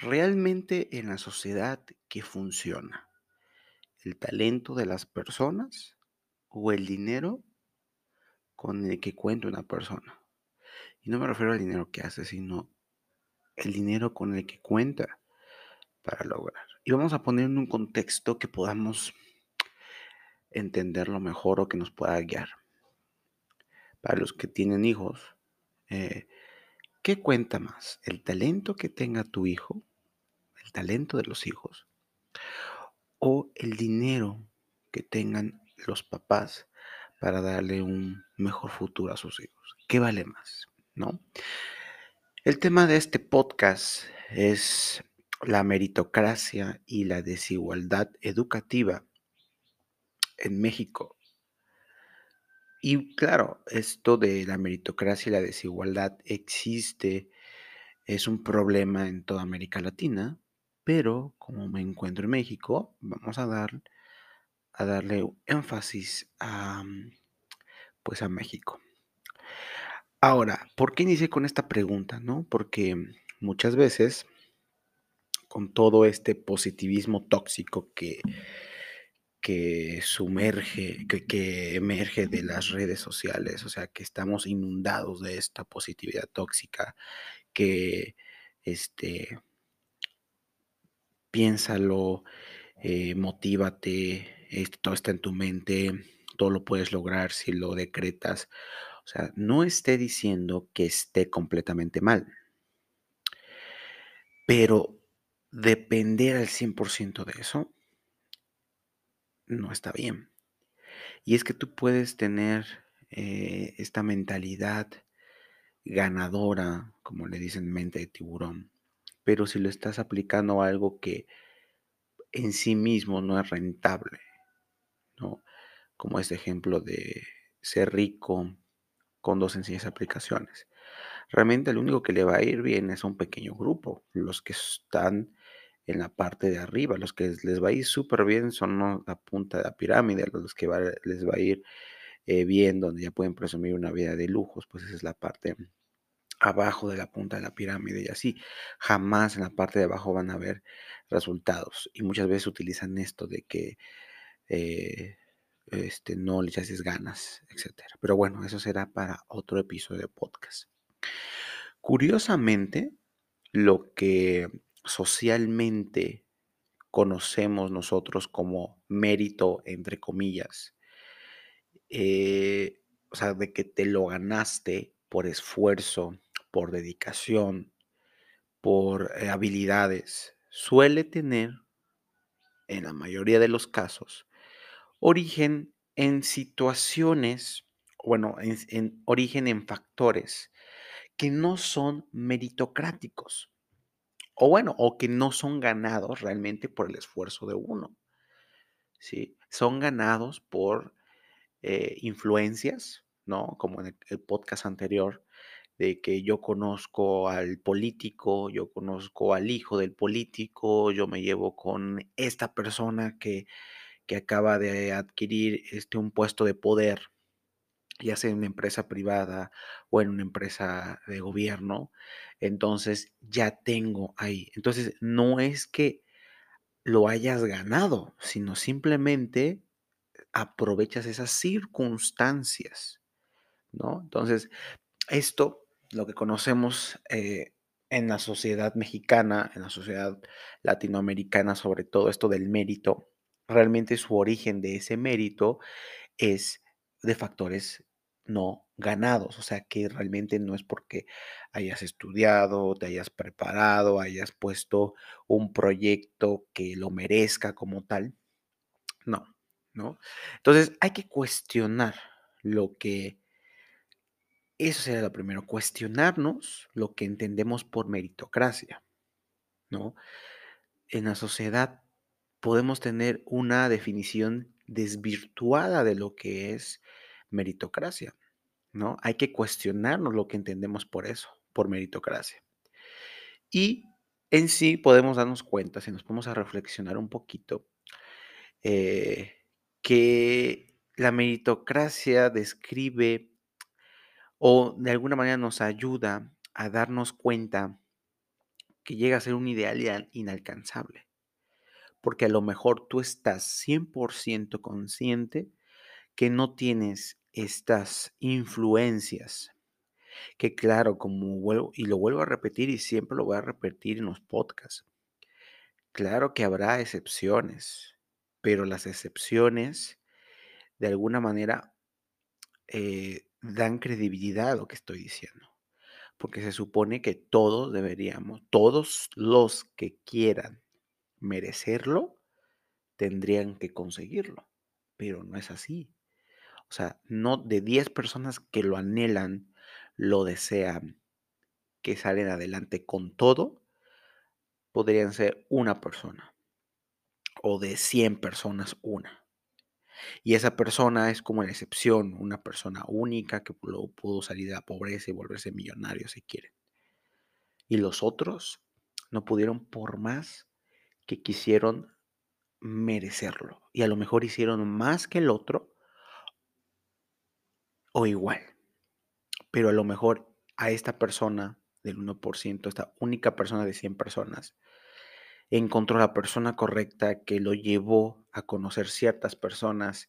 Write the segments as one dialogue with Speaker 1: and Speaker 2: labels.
Speaker 1: Realmente en la sociedad, ¿qué funciona? ¿El talento de las personas o el dinero con el que cuenta una persona? Y no me refiero al dinero que hace, sino el dinero con el que cuenta para lograr. Y vamos a poner en un contexto que podamos entenderlo mejor o que nos pueda guiar. Para los que tienen hijos, eh, ¿qué cuenta más? ¿El talento que tenga tu hijo? ¿El talento de los hijos? ¿O el dinero que tengan los papás para darle un mejor futuro a sus hijos? ¿Qué vale más? ¿No? El tema de este podcast es la meritocracia y la desigualdad educativa en México. Y claro, esto de la meritocracia y la desigualdad existe, es un problema en toda América Latina, pero como me encuentro en México, vamos a dar a darle énfasis a pues a México. Ahora, ¿por qué inicié con esta pregunta, no? Porque muchas veces con todo este positivismo tóxico que que sumerge, que, emerge de las redes sociales, o sea, que estamos inundados de esta positividad tóxica, que este, piénsalo, eh, motívate, todo está en tu mente, todo lo puedes lograr si lo decretas. O sea, no esté diciendo que esté completamente mal, pero depender al 100% de eso no está bien. Y es que tú puedes tener eh, esta mentalidad ganadora, como le dicen mente de tiburón, pero si lo estás aplicando a algo que en sí mismo no es rentable, ¿no? Como este ejemplo de ser rico con dos sencillas aplicaciones. Realmente lo único que le va a ir bien es un pequeño grupo, los que están en la parte de arriba. Los que les va a ir súper bien son la punta de la pirámide, los que les va a ir eh, bien, donde ya pueden presumir una vida de lujos, pues esa es la parte abajo de la punta de la pirámide y así. Jamás en la parte de abajo van a ver resultados. Y muchas veces utilizan esto de que eh, este, no les haces ganas, etc. Pero bueno, eso será para otro episodio de podcast. Curiosamente, lo que socialmente conocemos nosotros como mérito, entre comillas, eh, o sea, de que te lo ganaste por esfuerzo, por dedicación, por eh, habilidades, suele tener, en la mayoría de los casos, origen en situaciones, bueno, en origen en factores que no son meritocráticos o bueno, o que no son ganados realmente por el esfuerzo de uno. ¿sí? Son ganados por eh, influencias, ¿no? Como en el, podcast anterior, de que yo conozco al político, yo conozco al hijo del político, yo me llevo con esta persona que, que acaba de adquirir este, un puesto de poder, ya sea en una empresa privada o en una empresa de gobierno, entonces ya tengo ahí. Entonces no es que lo hayas ganado, sino simplemente aprovechas esas circunstancias, ¿no? Entonces, esto, lo que conocemos eh, en la sociedad mexicana, en la sociedad latinoamericana, sobre todo esto del mérito, realmente su origen de ese mérito es de factores no ganados, o sea que realmente no es porque hayas estudiado, te hayas preparado, hayas puesto un proyecto que lo merezca como tal. No, ¿no? Entonces hay que cuestionar lo que, eso sería lo primero, cuestionarnos lo que entendemos por meritocracia, ¿no? En la sociedad podemos tener una definición desvirtuada de lo que es meritocracia, ¿no? Hay que cuestionarnos lo que entendemos por eso, por meritocracia. Y en sí podemos darnos cuenta, si nos ponemos a reflexionar un poquito, eh, que la meritocracia describe o de alguna manera nos ayuda a darnos cuenta que llega a ser un ideal inalcanzable. Porque a lo mejor tú estás 100% consciente que no tienes estas influencias. Que claro, como vuelvo, y lo vuelvo a repetir y siempre lo voy a repetir en los podcasts. Claro que habrá excepciones, pero las excepciones de alguna manera eh, dan credibilidad a lo que estoy diciendo. Porque se supone que todos deberíamos, todos los que quieran merecerlo, tendrían que conseguirlo. Pero no es así. O sea, no de 10 personas que lo anhelan, lo desean, que salen adelante con todo, podrían ser una persona. O de 100 personas, una. Y esa persona es como la excepción, una persona única que pudo salir de la pobreza y volverse millonario si quiere. Y los otros no pudieron por más que quisieron merecerlo. Y a lo mejor hicieron más que el otro o igual. Pero a lo mejor a esta persona del 1%, esta única persona de 100 personas, encontró la persona correcta que lo llevó a conocer ciertas personas,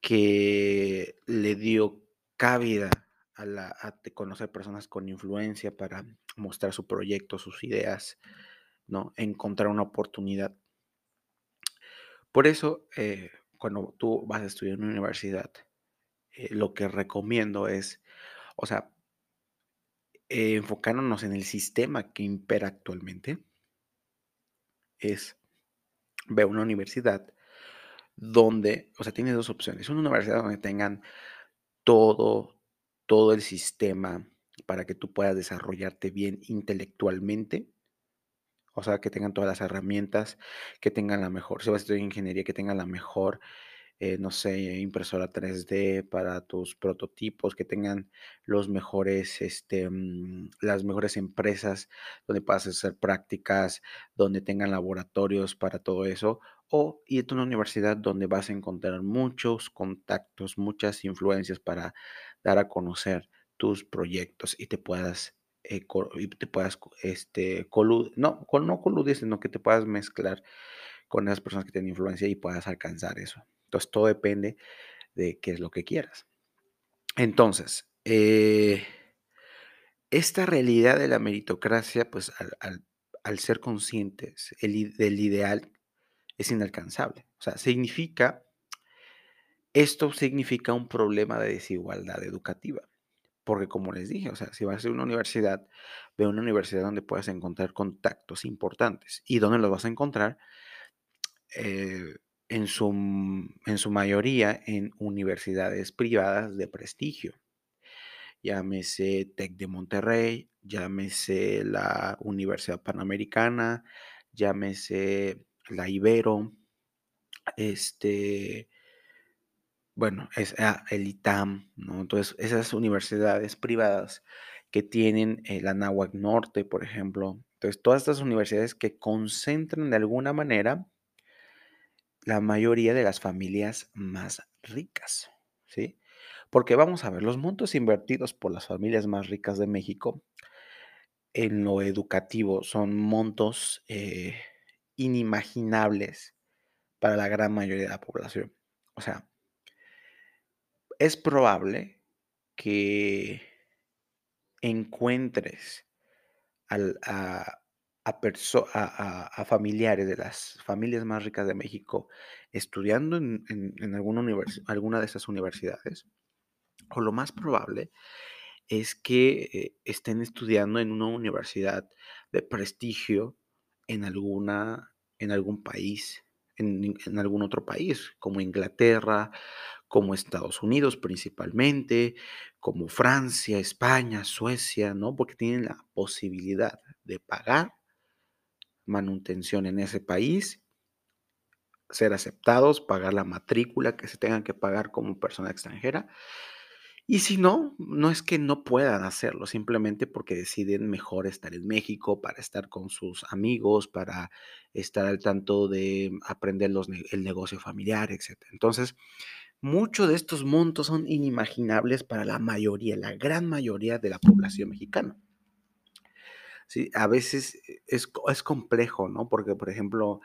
Speaker 1: que le dio cabida a, la, conocer personas con influencia para mostrar su proyecto, sus ideas, ¿no? Encontrar una oportunidad. Por eso, eh, cuando tú vas a estudiar en una universidad, eh, lo que recomiendo es, o sea, eh, enfocándonos en el sistema que impera actualmente, es ve una universidad donde, o sea, tiene dos opciones. Una universidad donde tengan todo, todo el sistema para que tú puedas desarrollarte bien intelectualmente. O sea, que tengan todas las herramientas, que tengan la mejor, si vas a estudiar ingeniería, que tengan la mejor eh, no sé, impresora 3D para tus prototipos, que tengan los mejores, este, mm, las mejores empresas donde puedas hacer prácticas, donde tengan laboratorios para todo eso, o irte a una universidad donde vas a encontrar muchos contactos, muchas influencias para dar a conocer tus proyectos y te puedas eh, y te puedas este no, no coludir, sino que te puedas mezclar con esas personas que tienen influencia y puedas alcanzar eso. Entonces, todo depende de qué es lo que quieras. Entonces, eh, esta realidad de la meritocracia, pues al, ser conscientes del ideal, es inalcanzable. O sea, significa, esto significa un problema de desigualdad educativa. Porque como les dije, o sea, si vas a una universidad, ve una universidad donde puedas encontrar contactos importantes. ¿Y dónde los vas a encontrar? Eh, en su, en su mayoría en universidades privadas de prestigio. Llámese TEC de Monterrey, llámese la Universidad Panamericana, llámese la Ibero, este, bueno, es ah, el ITAM, ¿no? Entonces, esas universidades privadas que tienen el Anáhuac Norte, por ejemplo. Entonces, todas estas universidades que concentran de alguna manera la mayoría de las familias más ricas, ¿sí? Porque vamos a ver, los montos invertidos por las familias más ricas de México en lo educativo son montos eh, inimaginables para la gran mayoría de la población. O sea, es probable que encuentres al, a, a, familiares de las familias más ricas de México estudiando en, alguna, alguna de esas universidades, o lo más probable es que eh, estén estudiando en una universidad de prestigio en, alguna, en algún país, en, en, algún otro país, como Inglaterra, como Estados Unidos principalmente, como Francia, España, Suecia, ¿no? Porque tienen la posibilidad de pagar manutención en ese país, ser aceptados, pagar la matrícula que se tengan que pagar como persona extranjera. Y si no, no es que no puedan hacerlo, simplemente porque deciden mejor estar en México para estar con sus amigos, para estar al tanto de aprender el negocio familiar, etc. Entonces, muchos de estos montos son inimaginables para la mayoría, la gran mayoría de la población mexicana. Sí, a veces e es es complejo, ¿no? Porque, por ejemplo,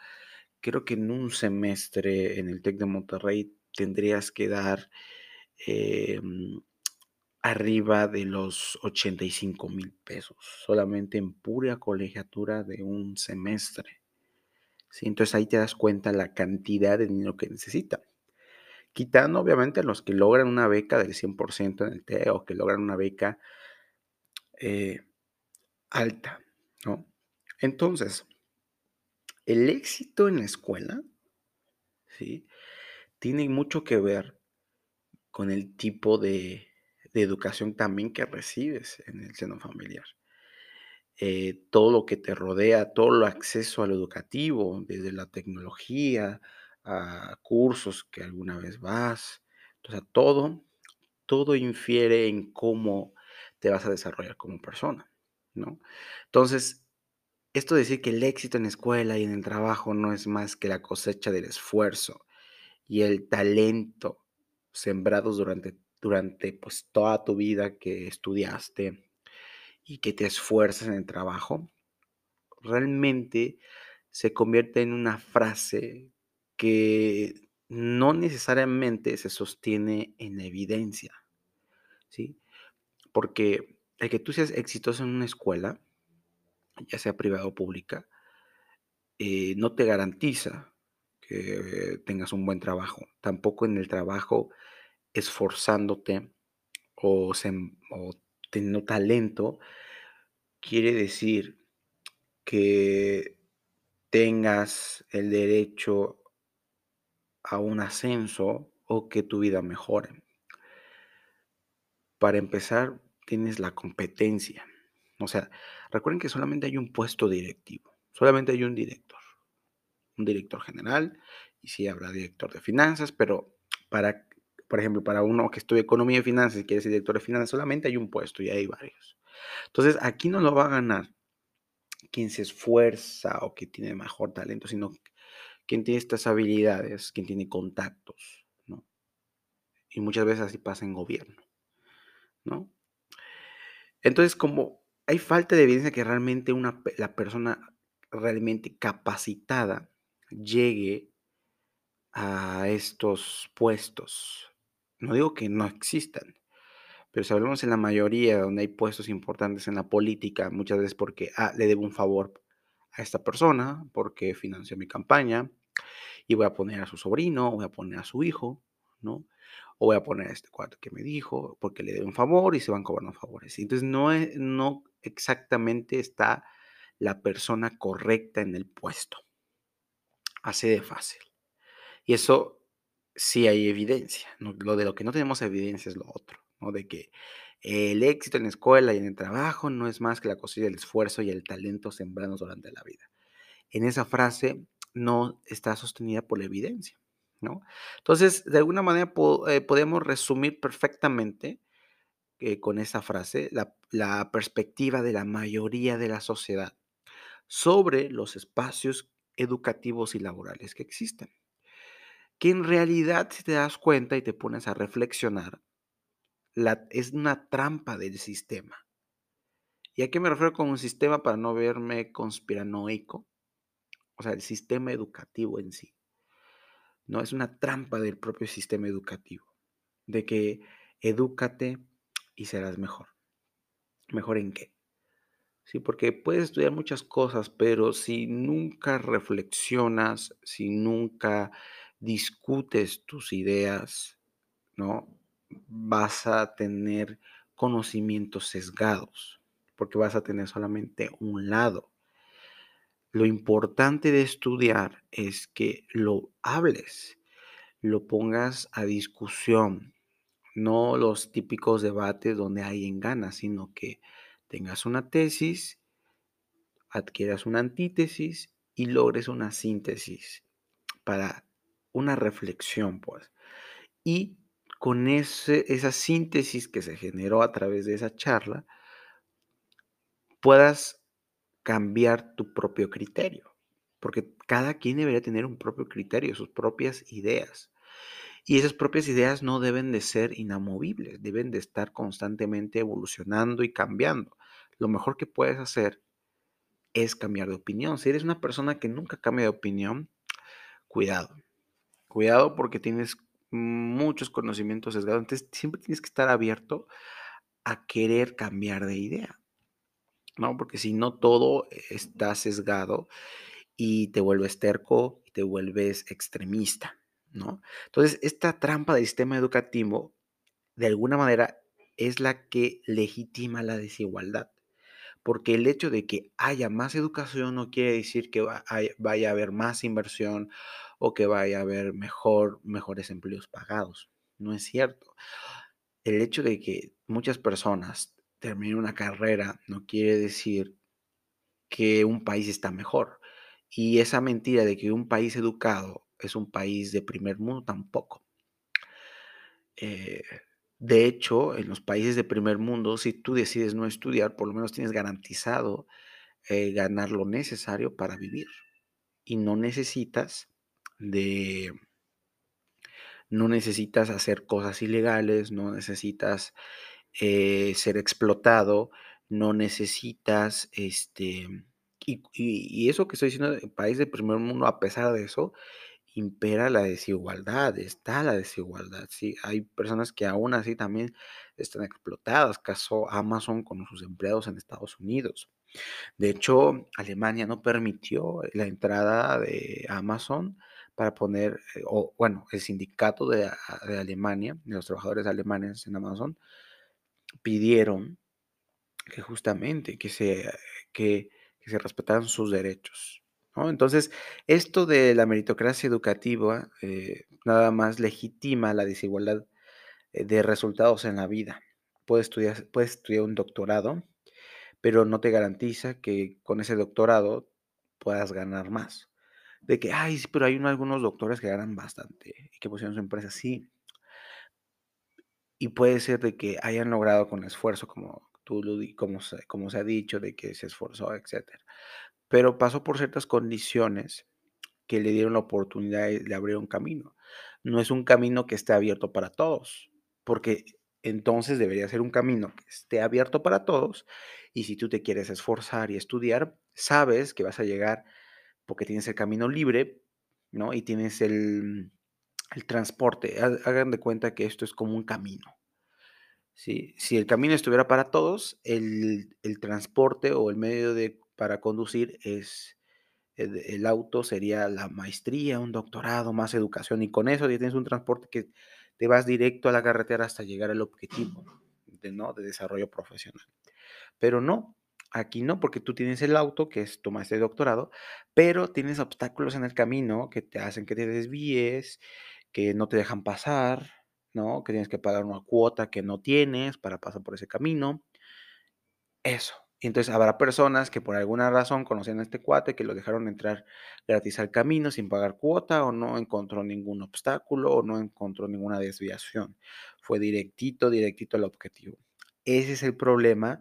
Speaker 1: creo que en un semestre en el TEC de Monterrey tendrías que dar, em, arriba de los 85,000 pesos, solamente en pura colegiatura de un semestre. Sí, entonces ahí te das cuenta la cantidad de dinero que necesitan. Quitando, obviamente, los que logran una beca del 100% en el TEC o que logran una beca eh, alta, ¿no? Entonces, el éxito en la escuela, ¿sí? Tiene mucho que ver con el tipo de, educación también que recibes en el seno familiar. Eh, todo lo que te rodea, todo el acceso a lo educativo, desde la tecnología, a cursos que alguna vez vas, o sea, todo, todo infiere en cómo te vas a desarrollar como persona, ¿no? Entonces, esto de decir que el éxito en la escuela y en el trabajo no es más que la cosecha del esfuerzo y el talento sembrados durante, durante pues, toda tu vida que estudiaste y que te esfuerzas en el trabajo, realmente se convierte en una frase que no necesariamente se sostiene en evidencia, ¿sí? Porque el que tú seas exitoso en una escuela, ya sea privada o pública, eh, no te garantiza que tengas un buen trabajo. Tampoco en el trabajo esforzándote o, o teniendo talento, quiere decir que tengas el derecho a un ascenso o que tu vida mejore. Para empezar, tienes la competencia. O sea, recuerden que solamente hay un puesto directivo, solamente hay un director, un director general, y sí habrá director de finanzas, pero para, por ejemplo, para uno que estudia economía y finanzas y quiere ser director de finanzas, solamente hay un puesto y hay varios. Entonces, aquí no lo va a ganar quien se esfuerza o que tiene mejor talento, sino quien tiene estas habilidades, quien tiene contactos, ¿no? Y muchas veces así pasa en gobierno, ¿no? Entonces, como hay falta de evidencia que realmente una, la persona realmente capacitada llegue a estos puestos. No digo que no existan, pero si hablamos en la mayoría donde hay puestos importantes en la política, muchas veces porque ah, le debo un favor a esta persona, porque financió mi campaña, y voy a poner a su sobrino, voy a poner a su hijo, ¿no? O voy a poner este cuarto que me dijo, porque le debo un favor y se van cobrando favores. Entonces, no, es, no exactamente está la persona correcta en el puesto. Así de fácil. Y eso sí hay evidencia. Lo de lo que no tenemos evidencia es lo otro. De que el éxito en la escuela y en el trabajo no es más que la cosecha del esfuerzo y el talento sembrados durante la vida. En esa frase no está sostenida por la evidencia, Entonces, de alguna manera eh, podemos resumir perfectamente eh, con esa frase la, la perspectiva de la mayoría de la sociedad sobre los espacios educativos y laborales que existen. Que en realidad, si te das cuenta y te pones a reflexionar, es una trampa del sistema. ¿Y a qué me refiero con un sistema para no verme conspiranoico? O sea, el sistema educativo en sí. No, es una trampa del propio sistema educativo. De que edúcate y serás mejor. ¿Mejor en qué? Sí, porque puedes estudiar muchas cosas, pero si nunca reflexionas, si nunca discutes tus ideas, ¿no? vas a tener conocimientos sesgados, porque vas a tener solamente un lado. Lo importante de estudiar es que lo hables, lo pongas a discusión, no los típicos debates donde hay ganas, sino que tengas una tesis, adquieras una antítesis y logres una síntesis para una reflexión, pues. Y con ese, esa síntesis que se generó a través de esa charla, puedas cambiar tu propio criterio. Porque cada quien debería tener un propio criterio, sus propias ideas. Y esas propias ideas no deben de ser inamovibles, deben de estar constantemente evolucionando y cambiando. Lo mejor que puedes hacer es cambiar de opinión. Si eres una persona que nunca cambia de opinión, cuidado. Cuidado porque tienes muchos conocimientos sesgados. Entonces, siempre tienes que estar abierto a querer cambiar de idea. ¿No? Porque si no, todo está sesgado y te vuelves terco y te vuelves extremista. ¿No? Entonces, esta trampa del sistema educativo, de alguna manera, es la que legitima la desigualdad. Porque el hecho de que haya más educación no quiere decir que vaya a haber más inversión o que vaya a haber mejor, mejores empleos pagados. No es cierto. El hecho de que muchas personas terminen una carrera no quiere decir que un país está mejor. Y esa mentira de que un país educado es un país de primer mundo tampoco. Eh, de hecho, en los países de primer mundo, si tú decides no estudiar, por lo menos tienes garantizado eh, ganar lo necesario para vivir. Y no necesitas de... No necesitas hacer cosas ilegales, no necesitas eh, ser explotado, no necesitas, este, y, eso que estoy diciendo, país de primer mundo, a pesar de eso, impera la desigualdad, está la desigualdad, ¿sí? Hay personas que aún así también están explotadas, caso Amazon con sus empleados en Estados Unidos. De hecho, Alemania no permitió la entrada de Amazon para poner, eh, o bueno, el sindicato de, de Alemania, de los trabajadores alemanes en Amazon, pidieron que justamente que se, que, se respetaran sus derechos. Entonces, esto de la meritocracia educativa eh, nada más legitima la desigualdad eh, de resultados en la vida. Puedes estudiar, puedes estudiar un doctorado, pero no te garantiza que con ese doctorado puedas ganar más. De que, ay, sí, pero hay algunos doctores que ganan bastante y que pusieron su empresa, sí. Y puede ser de que hayan logrado con esfuerzo, como tú como como se ha dicho, de que se esforzó, etcétera pero pasó por ciertas condiciones que le dieron la oportunidad y le abrieron camino. No es un camino que esté abierto para todos, porque entonces debería ser un camino que esté abierto para todos y si tú te quieres esforzar y estudiar, sabes que vas a llegar porque tienes el camino libre, ¿no? Y tienes el, el transporte. Hagan de cuenta que esto es como un camino. Si el camino estuviera para todos, el, el transporte o el medio de para conducir es el, auto sería la maestría, un doctorado, más educación y con eso ya tienes un transporte que te vas directo a la carretera hasta llegar al objetivo de, ¿no? de desarrollo profesional. Pero no, aquí no, porque tú tienes el auto, que es de doctorado, pero tienes obstáculos en el camino que te hacen que te desvíes, que no te dejan pasar, ¿no? Que tienes que pagar una cuota que no tienes para pasar por ese camino. Eso. Entonces habrá personas que por alguna razón conocían a este cuate, que lo dejaron entrar gratis al camino sin pagar cuota o no encontró ningún obstáculo o no encontró ninguna desviación. Fue directito, directito al objetivo. Ese es el problema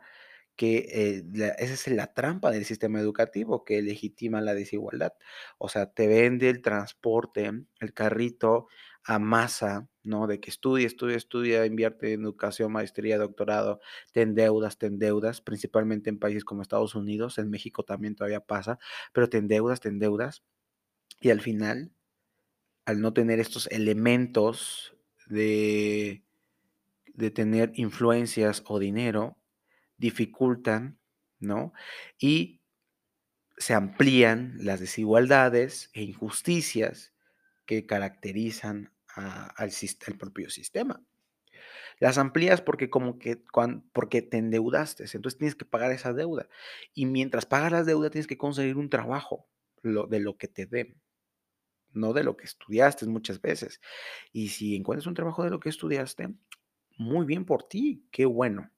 Speaker 1: que eh, esa es la trampa del sistema educativo que legitima la desigualdad. O sea, te vende el transporte, el carrito a masa, ¿no? De que estudia, estudia, estudia, invierte en educación, maestría, doctorado, te endeudas, te endeudas, principalmente en países como Estados Unidos, en México también todavía pasa, pero te endeudas, te endeudas, y al final, al no tener estos elementos de, de tener influencias o dinero, dificultan, ¿no? Y se amplían las desigualdades e injusticias que caracterizan al, propio sistema. Las amplías porque como que porque te endeudaste, entonces tienes que pagar esa deuda. Y mientras pagas la deuda tienes que conseguir un trabajo de lo que te den, no de lo que estudiaste muchas veces. Y si encuentras un trabajo de lo que estudiaste, muy bien por ti, qué bueno.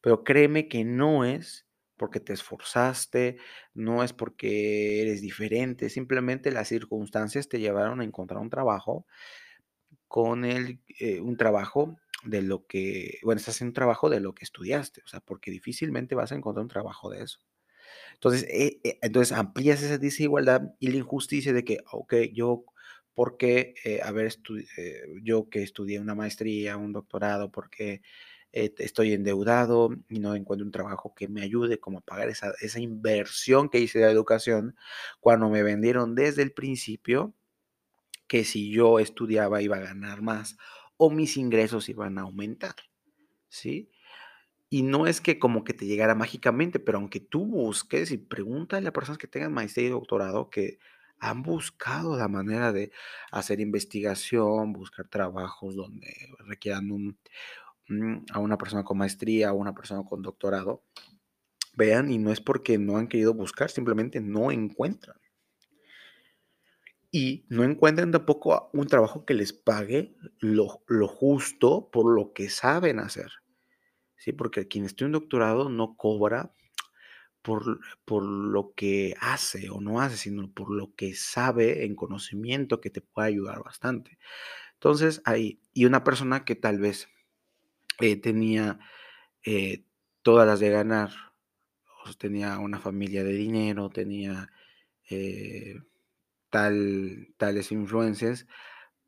Speaker 1: Pero créeme que no es porque te esforzaste, no es porque eres diferente, simplemente las circunstancias te llevaron a encontrar un trabajo con el, eh, un trabajo de lo que, bueno, estás haciendo un trabajo de lo que estudiaste, o sea, porque difícilmente vas a encontrar un trabajo de eso. Entonces, eh, eh, entonces amplías esa desigualdad y la injusticia de que, ok, yo, ¿por qué haber yo que estudié una maestría, un doctorado, porque eh, estoy endeudado y no encuentro un trabajo que me ayude como a pagar esa, esa inversión que hice de educación cuando me vendieron desde el principio que si yo estudiaba iba a ganar más o mis ingresos iban a aumentar, ¿sí? Y no es que como que te llegara mágicamente, pero aunque tú busques y pregúntale a personas que tengan maestría y doctorado que han buscado la manera de hacer investigación, buscar trabajos donde requieran un, a una persona con maestría o una persona con doctorado, vean, y no es porque no han querido buscar, simplemente no encuentran. Y no encuentran tampoco un trabajo que les pague lo, lo justo por lo que saben hacer. ¿sí? Porque quien estudia un doctorado no cobra por, por, lo que hace o no hace, sino por lo que sabe en conocimiento que te puede ayudar bastante. Entonces, ahí, y una persona que tal vez eh, tenía eh, todas las de ganar, tenía una familia de dinero, tenía eh, tal, tales influencias,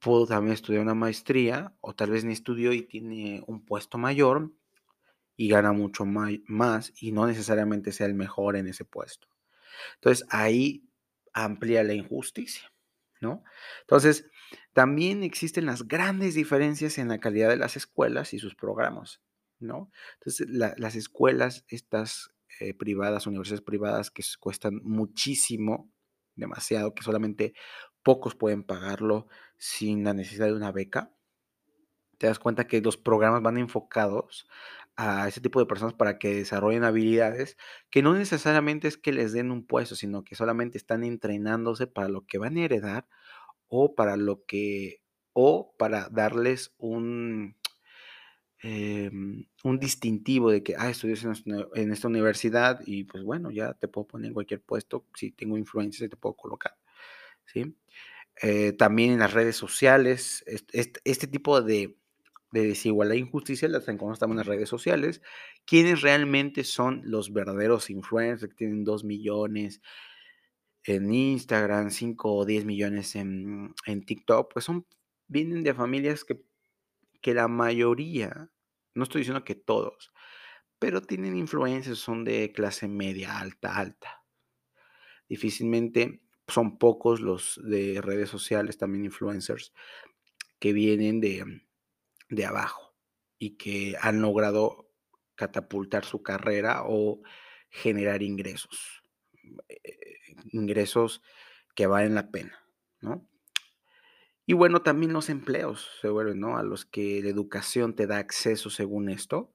Speaker 1: pudo también estudiar una maestría, o tal vez ni estudió y tiene un puesto mayor, y gana mucho más y no necesariamente sea el mejor en ese puesto. Entonces ahí amplía la injusticia, ¿no? Entonces, también existen las grandes diferencias en la calidad de las escuelas y sus programas, ¿no? Entonces, las escuelas, estas eh, privadas, universidades privadas que cuestan muchísimo, demasiado, que solamente pocos pueden pagarlo sin la necesidad de una beca, te das cuenta que los programas van enfocados a ese tipo de personas para que desarrollen habilidades que no necesariamente es que les den un puesto, sino que solamente están entrenándose para lo que van a heredar o para lo que, o para darles un, em, un distintivo de que, ah, estudias en, esta universidad y pues bueno, ya te puedo poner en cualquier puesto, si tengo influencia te puedo colocar, ¿sí? Eh, también en las redes sociales, este tipo de, de desigualdad e injusticia las encontramos en las redes sociales. ¿Quiénes realmente son los verdaderos influencers que tienen 2 millones en Instagram, 5 o 10 millones en, en TikTok? Pues son, vienen de familias que, que la mayoría, no estoy diciendo que todos, pero tienen influencias, son de clase media, alta, alta. Difícilmente son pocos los de redes sociales, también influencers, que vienen de, de abajo y que han logrado catapultar su carrera o generar ingresos, ingresos que valen la pena, ¿no? Y bueno, también los empleos se vuelven, ¿no? A los que la educación te da acceso según esto,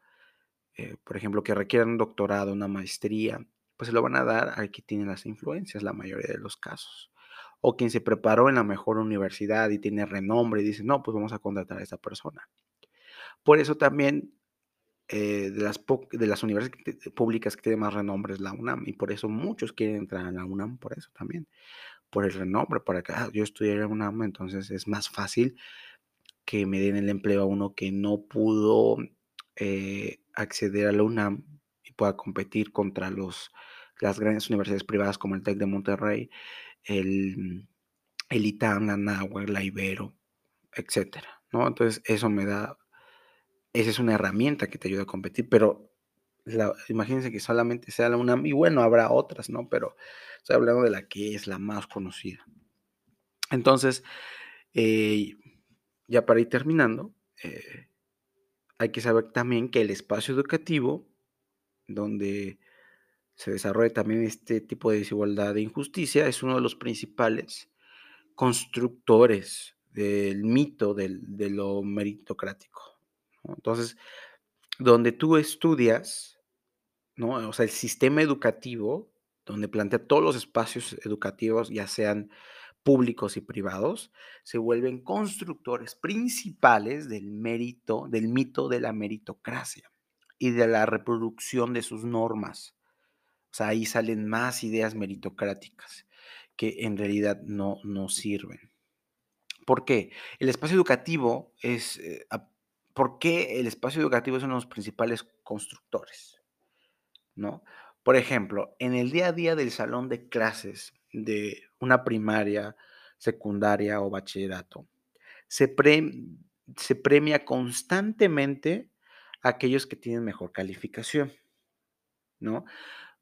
Speaker 1: eh, por ejemplo, que requieran un doctorado, una maestría, pues se lo van a dar al que tiene las influencias, la mayoría de los casos. O quien se preparó en la mejor universidad y tiene renombre y dice, no, pues vamos a contratar a esa persona. Por eso también eh, de, las de las universidades públicas que tienen más renombre es la UNAM y por eso muchos quieren entrar a la UNAM, por eso también, por el renombre, para que ah, yo estudié en la UNAM, entonces es más fácil que me den el empleo a uno que no pudo eh, acceder a la UNAM y pueda competir contra los, las grandes universidades privadas como el TEC de Monterrey, el, el ITAM, la NAHUAC, la Ibero, etcétera, ¿no? Entonces eso me da esa es una herramienta que te ayuda a competir, pero imagínense que solamente sea la UNAM, y bueno, habrá otras, ¿no? Pero estoy hablando de la que es la más conocida. Entonces, eh, ya para ir terminando, eh, hay que saber también que el espacio educativo, donde se desarrolla también este tipo de desigualdad e injusticia, es uno de los principales constructores del mito de lo meritocrático. Entonces, donde tú estudias, ¿no? O sea, el sistema educativo, donde plantea todos los espacios educativos, ya sean públicos y privados, se vuelven constructores principales del mérito, del mito de la meritocracia y de la reproducción de sus normas. O sea, ahí salen más ideas meritocráticas que en realidad no, no sirven. ¿Por qué? El espacio educativo es, eh, ¿por qué el espacio educativo es uno de los principales constructores? ¿No? Por ejemplo, en el día a día del salón de clases de una primaria, secundaria o bachillerato, se, premia constantemente aquellos que tienen mejor calificación, ¿no?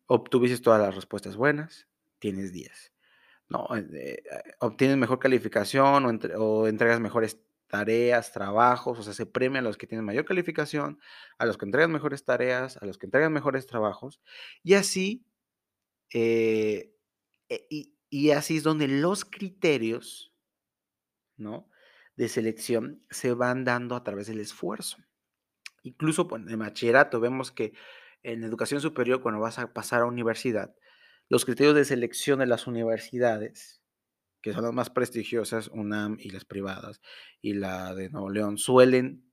Speaker 1: Obtuviste todas las respuestas buenas, tienes 10. ¿no? Eh, obtienes mejor calificación o, entregas mejores tareas, trabajos, o sea, se premia a los que tienen mayor calificación, a los que entregan mejores tareas, a los que entregan mejores trabajos, y así, eh, e, y, así es donde los criterios, ¿no? De selección se van dando a través del esfuerzo. Incluso en bachillerato vemos que en educación superior, cuando vas a pasar a universidad, los criterios de selección de las universidades, que son las más prestigiosas, UNAM y las privadas, y la de Nuevo León, suelen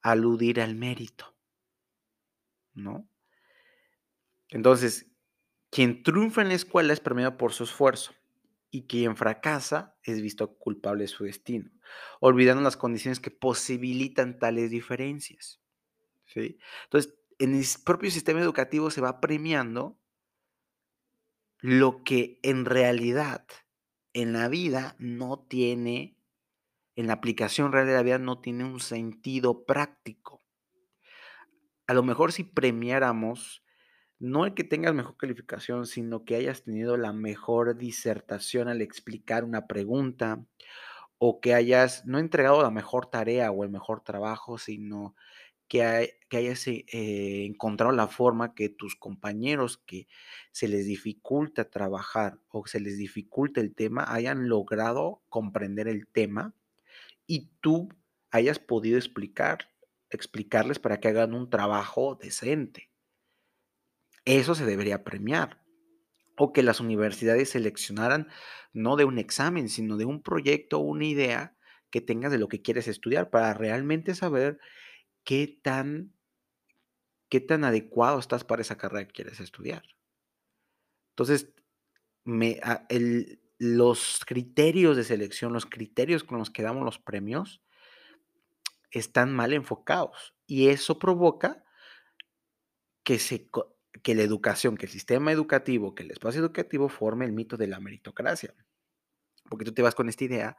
Speaker 1: aludir al mérito, ¿no? Entonces, quien triunfa en la escuela es premiado por su esfuerzo y quien fracasa es visto culpable de su destino, olvidando las condiciones que posibilitan tales diferencias. ¿sí? Entonces, en el propio sistema educativo se va premiando lo que en realidad en la vida no tiene, en la aplicación real de la vida no tiene un sentido práctico. A lo mejor si premiáramos no el que tengas mejor calificación, sino que hayas tenido la mejor disertación al explicar una pregunta, o que hayas no entregado la mejor tarea o el mejor trabajo, sino que, hayas eh, encontrado la forma que tus compañeros que se les dificulta trabajar o se les dificulta el tema hayan logrado comprender el tema y tú hayas podido explicar, explicarles para que hagan un trabajo decente. Eso se debería premiar. O que las universidades seleccionaran no de un examen, sino de un proyecto o una idea que tengas de lo que quieres estudiar para realmente saber qué tan, qué tan adecuado estás para esa carrera que quieres estudiar. Entonces, me, ah, los criterios de selección, los criterios con los que damos los premios, están mal enfocados y eso provoca que, se, que la educación, que el sistema educativo, que el espacio educativo forme el mito de la meritocracia. Porque tú te vas con esta idea,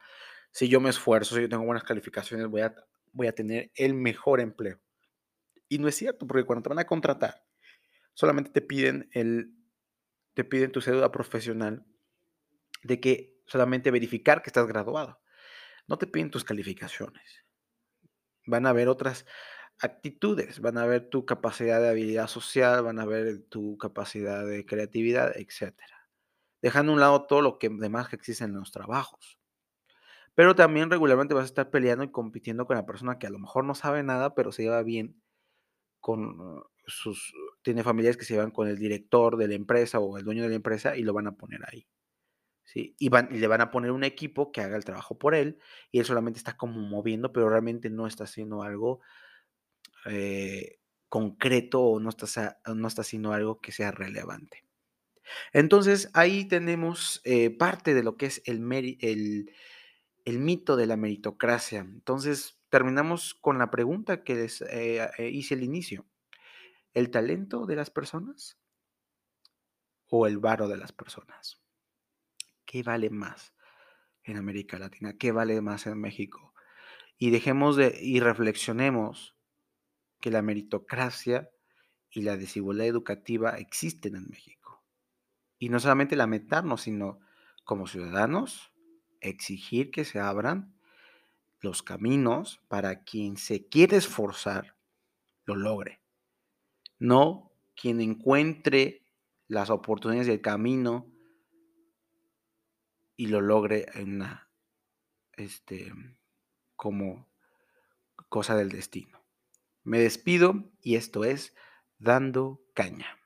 Speaker 1: si yo me esfuerzo, si yo tengo buenas calificaciones, voy a voy a tener el mejor empleo. Y no es cierto, porque cuando te van a contratar, solamente te piden, el, te piden tu cédula profesional de que solamente verificar que estás graduado. No te piden tus calificaciones. Van a ver otras actitudes, van a ver tu capacidad de habilidad social, van a ver tu capacidad de creatividad, etc. Dejando a un lado todo lo que demás que existe en los trabajos. Pero también regularmente vas a estar peleando y compitiendo con la persona que a lo mejor no sabe nada, pero se lleva bien con sus, tiene familiares que se llevan con el director de la empresa o el dueño de la empresa y lo van a poner ahí. ¿sí? Y, le van a poner un equipo que haga el trabajo por él y él solamente está como moviendo, pero realmente no está haciendo algo eh, concreto o no está, no está haciendo algo que sea relevante. Entonces ahí tenemos eh, parte de lo que es el, el mito de la meritocracia. Entonces, terminamos con la pregunta que les eh, eh, hice al inicio. ¿El talento de las personas o el varo de las personas? ¿Qué vale más en América Latina? ¿Qué vale más en México? Y dejemos de y reflexionemos que la meritocracia y la desigualdad educativa existen en México. Y no solamente lamentarnos, sino como ciudadanos exigir que se abran los caminos para quien se quiere esforzar, lo logre. No quien encuentre las oportunidades del camino y lo logre en este, como cosa del destino. Me despido y esto es Dando Caña.